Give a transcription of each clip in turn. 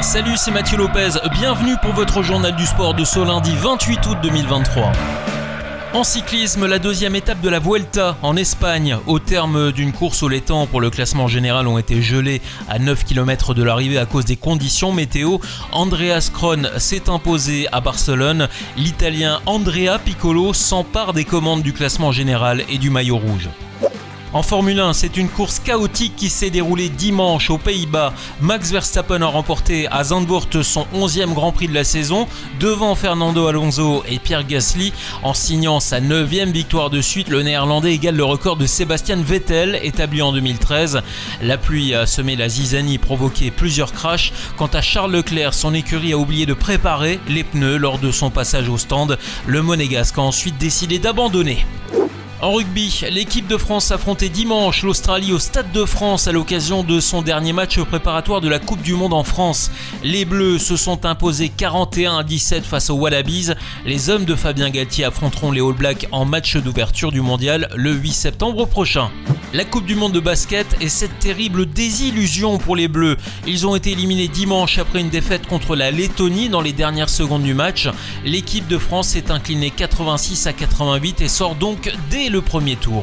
Salut, c'est Mathieu Lopez. Bienvenue pour votre journal du sport de ce lundi 28 août 2023. En cyclisme, la deuxième étape de la Vuelta en Espagne, au terme d'une course où les temps pour le classement général ont été gelés à 9 km de l'arrivée à cause des conditions météo, Andreas Kron s'est imposé à Barcelone. L'Italien Andrea Piccolo s'empare des commandes du classement général et du maillot rouge. En Formule 1, c'est une course chaotique qui s'est déroulée dimanche aux Pays-Bas. Max Verstappen a remporté à Zandvoort son 11e Grand Prix de la saison devant Fernando Alonso et Pierre Gasly. En signant sa 9e victoire de suite, le néerlandais égale le record de Sébastien Vettel établi en 2013. La pluie a semé la zizanie provoqué plusieurs crashs. Quant à Charles Leclerc, son écurie a oublié de préparer les pneus lors de son passage au stand. Le monégasque a ensuite décidé d'abandonner. En rugby, l'équipe de France affrontait dimanche l'Australie au Stade de France à l'occasion de son dernier match préparatoire de la Coupe du Monde en France. Les Bleus se sont imposés 41 à 17 face aux Wallabies. Les hommes de Fabien Galtier affronteront les All Blacks en match d'ouverture du mondial le 8 septembre prochain. La Coupe du Monde de basket est cette terrible désillusion pour les Bleus. Ils ont été éliminés dimanche après une défaite contre la Lettonie dans les dernières secondes du match. L'équipe de France s'est inclinée 86 à 88 et sort donc dès le premier tour.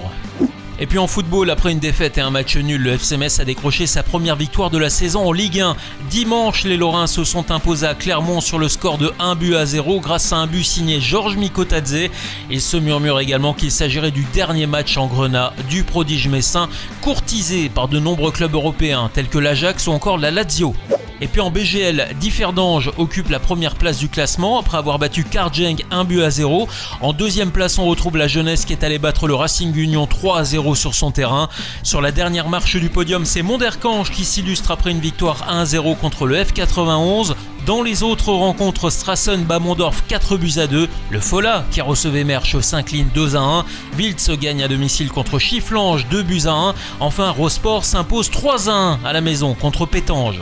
Et puis en football, après une défaite et un match nul, le FCMS a décroché sa première victoire de la saison en Ligue 1. Dimanche, les Lorrains se sont imposés à Clermont sur le score de 1 but à 0 grâce à un but signé Georges Mikotadze. Il se murmure également qu'il s'agirait du dernier match en Grenat du prodige messin, courtisé par de nombreux clubs européens tels que l'Ajax ou encore la Lazio. Et puis en BGL, Differdange occupe la première place du classement après avoir battu Karjeng 1 but à 0. En deuxième place, on retrouve la jeunesse qui est allée battre le Racing Union 3 à 0 sur son terrain. Sur la dernière marche du podium, c'est Monderkange qui s'illustre après une victoire 1 0 contre le F91. Dans les autres rencontres, Strassen bat Mondorf 4 buts à 2. Le Fola, qui recevait Merche, s'incline 2 à 1. Wiltz gagne à domicile contre Chifflange 2 buts à 1. Enfin, Rosport s'impose 3 à 1 à la maison contre Pétange.